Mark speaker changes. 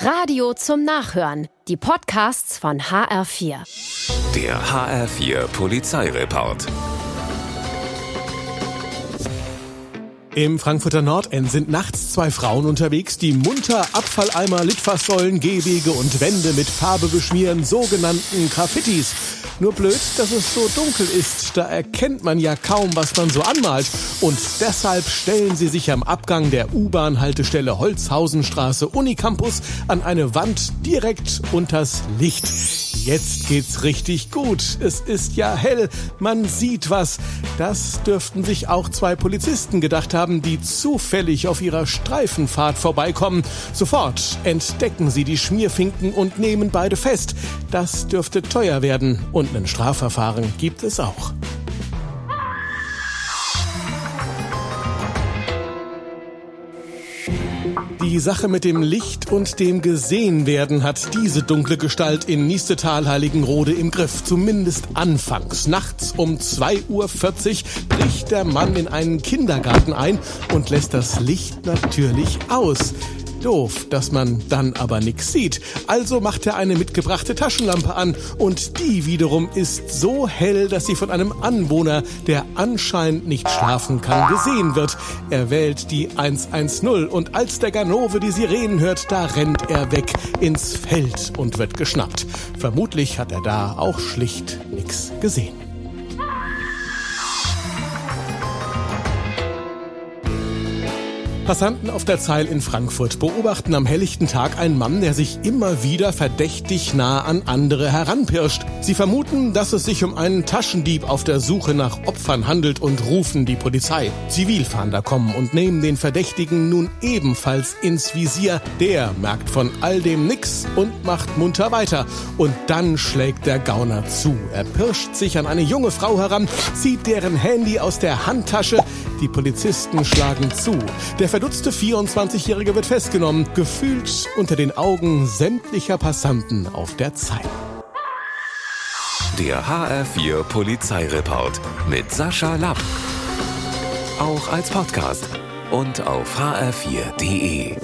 Speaker 1: Radio zum Nachhören. Die Podcasts von HR4.
Speaker 2: Der HR4 Polizeireport.
Speaker 3: Im Frankfurter Nordend sind nachts zwei Frauen unterwegs, die munter Abfalleimer, Litfaßsäulen, Gehwege und Wände mit Farbe beschmieren, sogenannten Graffitis. Nur blöd, dass es so dunkel ist, da erkennt man ja kaum, was man so anmalt. Und deshalb stellen sie sich am Abgang der U-Bahn-Haltestelle Holzhausenstraße Unicampus an eine Wand direkt unters Licht. Jetzt geht's richtig gut. Es ist ja hell, man sieht was. Das dürften sich auch zwei Polizisten gedacht haben, die zufällig auf ihrer Streifenfahrt vorbeikommen. Sofort entdecken sie die Schmierfinken und nehmen beide fest. Das dürfte teuer werden und ein Strafverfahren gibt es auch. Die Sache mit dem Licht und dem Gesehenwerden hat diese dunkle Gestalt in Niestetal Heiligenrode im Griff. Zumindest anfangs. Nachts um 2.40 Uhr bricht der Mann in einen Kindergarten ein und lässt das Licht natürlich aus. Doof, dass man dann aber nix sieht. Also macht er eine mitgebrachte Taschenlampe an und die wiederum ist so hell, dass sie von einem Anwohner, der anscheinend nicht schlafen kann, gesehen wird. Er wählt die 110 und als der Ganove die Sirenen hört, da rennt er weg ins Feld und wird geschnappt. Vermutlich hat er da auch schlicht nix gesehen. Passanten auf der Zeil in Frankfurt beobachten am helllichten Tag einen Mann, der sich immer wieder verdächtig nah an andere heranpirscht. Sie vermuten, dass es sich um einen Taschendieb auf der Suche nach Opfern handelt und rufen die Polizei. Zivilfahnder kommen und nehmen den Verdächtigen nun ebenfalls ins Visier. Der merkt von all dem nix und macht munter weiter. Und dann schlägt der Gauner zu. Er pirscht sich an eine junge Frau heran, zieht deren Handy aus der Handtasche. Die Polizisten schlagen zu. Der verdutzte 24-Jährige wird festgenommen, gefühlt unter den Augen sämtlicher Passanten auf der Zeil.
Speaker 2: Der HR4 Polizeireport mit Sascha Lapp. Auch als Podcast und auf hr4.de.